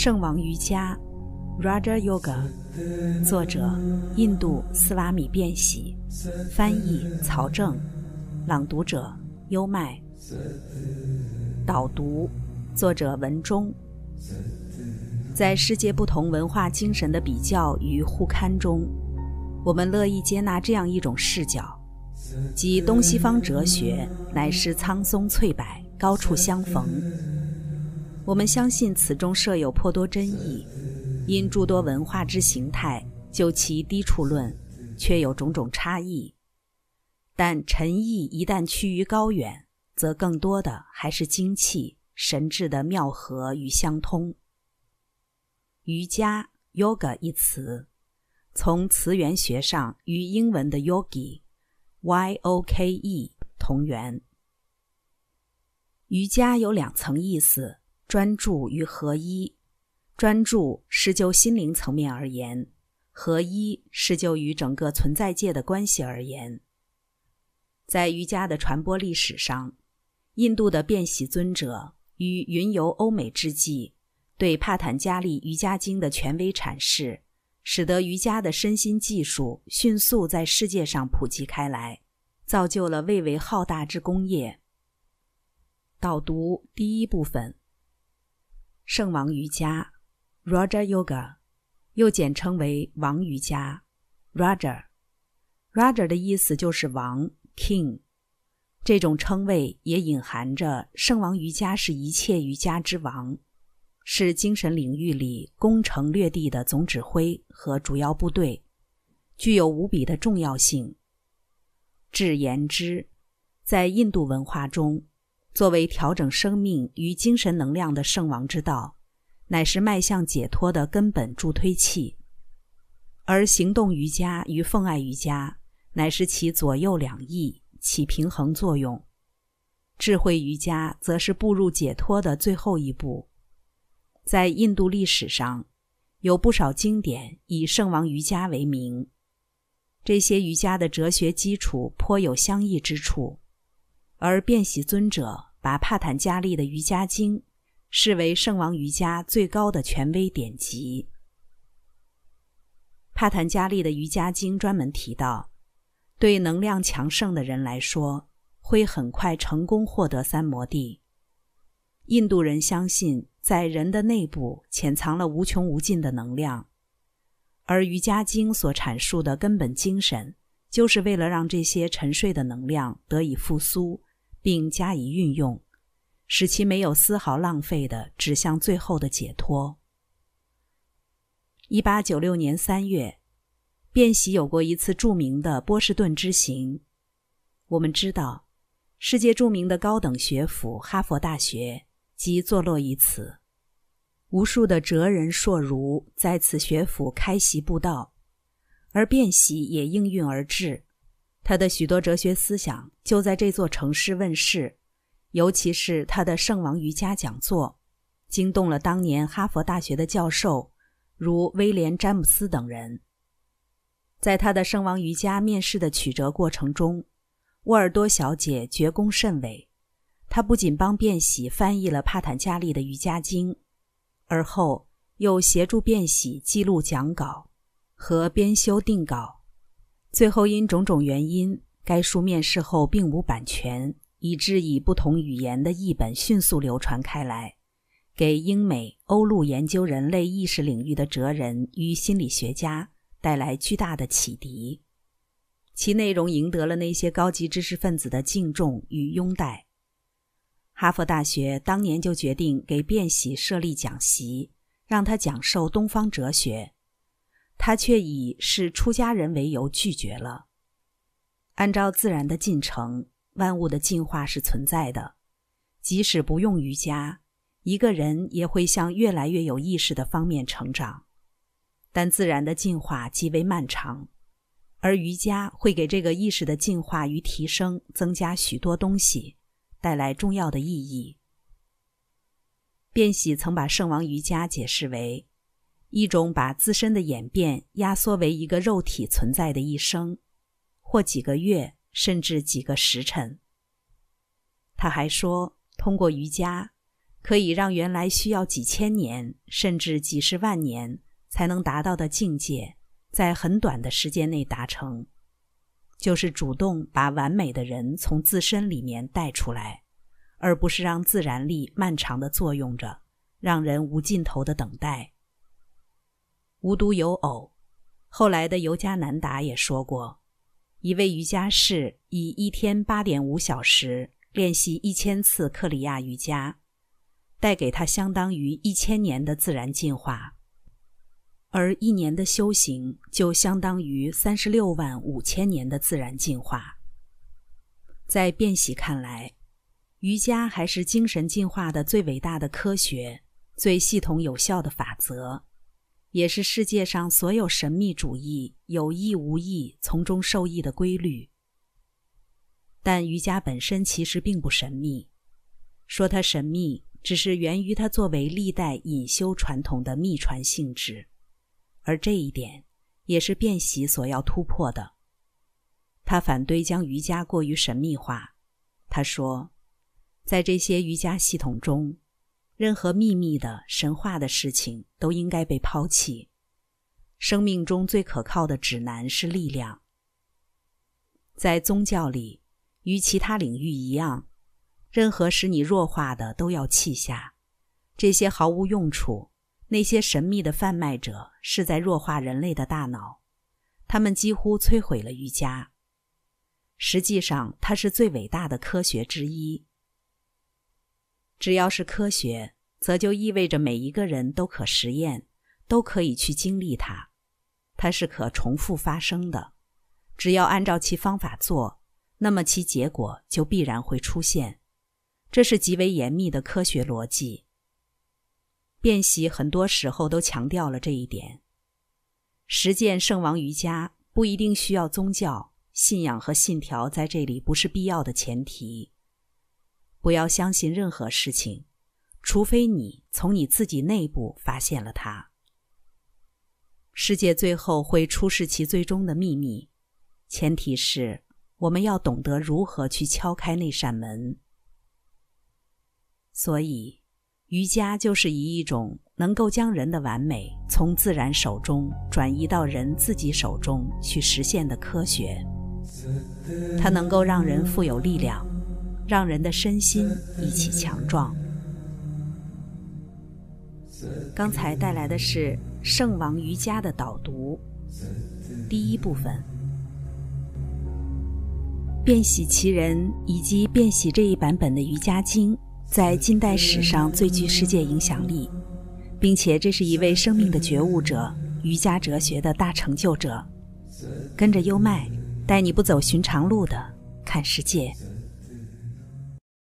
圣王瑜伽 （Raja Yoga），作者印度斯瓦米·便喜，翻译曹正，朗读者优麦，导读作者文中。在世界不同文化精神的比较与互刊中，我们乐意接纳这样一种视角，即东西方哲学乃是苍松翠柏，高处相逢。我们相信此中设有颇多真意，因诸多文化之形态，就其低处论，却有种种差异。但陈意一旦趋于高远，则更多的还是精气神智的妙合与相通。瑜伽 （yoga） 一词，从词源学上与英文的 yogi（y-o-k-e） 同源。瑜伽有两层意思。专注与合一，专注是就心灵层面而言，合一是就与整个存在界的关系而言。在瑜伽的传播历史上，印度的辩喜尊者于云游欧美之际，对帕坦加利瑜伽经的权威阐释，使得瑜伽的身心技术迅速在世界上普及开来，造就了蔚为浩大之功业。导读第一部分。圣王瑜伽 （Raja Yoga） 又简称为王瑜伽 （Raja）。Raja 的意思就是王 （King）。这种称谓也隐含着圣王瑜伽是一切瑜伽之王，是精神领域里攻城略地的总指挥和主要部队，具有无比的重要性。至言之，在印度文化中。作为调整生命与精神能量的圣王之道，乃是迈向解脱的根本助推器；而行动瑜伽与奉爱瑜伽，乃是其左右两翼起平衡作用。智慧瑜伽则是步入解脱的最后一步。在印度历史上，有不少经典以圣王瑜伽为名，这些瑜伽的哲学基础颇有相异之处，而辩喜尊者。把帕坦加利的瑜伽经视为圣王瑜伽最高的权威典籍。帕坦加利的瑜伽经专门提到，对能量强盛的人来说，会很快成功获得三摩地。印度人相信，在人的内部潜藏了无穷无尽的能量，而瑜伽经所阐述的根本精神，就是为了让这些沉睡的能量得以复苏。并加以运用，使其没有丝毫浪费的指向最后的解脱。一八九六年三月，便喜有过一次著名的波士顿之行。我们知道，世界著名的高等学府哈佛大学即坐落于此，无数的哲人硕儒在此学府开席布道，而便喜也应运而至。他的许多哲学思想就在这座城市问世，尤其是他的圣王瑜伽讲座，惊动了当年哈佛大学的教授，如威廉·詹姆斯等人。在他的圣王瑜伽面试的曲折过程中，沃尔多小姐绝功甚伟。她不仅帮卞喜翻译了帕坦加利的瑜伽经，而后又协助卞喜记录讲稿和编修定稿。最后因种种原因，该书面世后并无版权，以致以不同语言的译本迅速流传开来，给英美欧陆研究人类意识领域的哲人与心理学家带来巨大的启迪。其内容赢得了那些高级知识分子的敬重与拥戴。哈佛大学当年就决定给卞喜设立讲席，让他讲授东方哲学。他却以是出家人为由拒绝了。按照自然的进程，万物的进化是存在的。即使不用瑜伽，一个人也会向越来越有意识的方面成长。但自然的进化极为漫长，而瑜伽会给这个意识的进化与提升增加许多东西，带来重要的意义。卞喜曾把圣王瑜伽解释为。一种把自身的演变压缩为一个肉体存在的一生，或几个月，甚至几个时辰。他还说，通过瑜伽，可以让原来需要几千年甚至几十万年才能达到的境界，在很短的时间内达成，就是主动把完美的人从自身里面带出来，而不是让自然力漫长的作用着，让人无尽头的等待。无独有偶，后来的尤加南达也说过，一位瑜伽士以一天八点五小时练习一千次克里亚瑜伽。带给他相当于一千年的自然进化，而一年的修行就相当于三十六万五千年的自然进化。在辩喜看来，瑜伽还是精神进化的最伟大的科学、最系统有效的法则，也是世界上所有神秘主义有意无意从中受益的规律。但瑜伽本身其实并不神秘，说它神秘。只是源于它作为历代隐修传统的秘传性质，而这一点也是辩喜所要突破的。他反对将瑜伽过于神秘化。他说，在这些瑜伽系统中，任何秘密的神话的事情都应该被抛弃。生命中最可靠的指南是力量。在宗教里，与其他领域一样。任何使你弱化的都要弃下，这些毫无用处。那些神秘的贩卖者是在弱化人类的大脑，他们几乎摧毁了瑜伽。实际上，它是最伟大的科学之一。只要是科学，则就意味着每一个人都可实验，都可以去经历它。它是可重复发生的，只要按照其方法做，那么其结果就必然会出现。这是极为严密的科学逻辑。辩喜很多时候都强调了这一点。实践圣王瑜伽不一定需要宗教信仰和信条，在这里不是必要的前提。不要相信任何事情，除非你从你自己内部发现了它。世界最后会出示其最终的秘密，前提是我们要懂得如何去敲开那扇门。所以，瑜伽就是以一种能够将人的完美从自然手中转移到人自己手中去实现的科学。它能够让人富有力量，让人的身心一起强壮。刚才带来的是圣王瑜伽的导读，第一部分，变喜其人以及变喜这一版本的瑜伽经。在近代史上最具世界影响力，并且这是一位生命的觉悟者、瑜伽哲学的大成就者。跟着优麦，带你不走寻常路的看世界。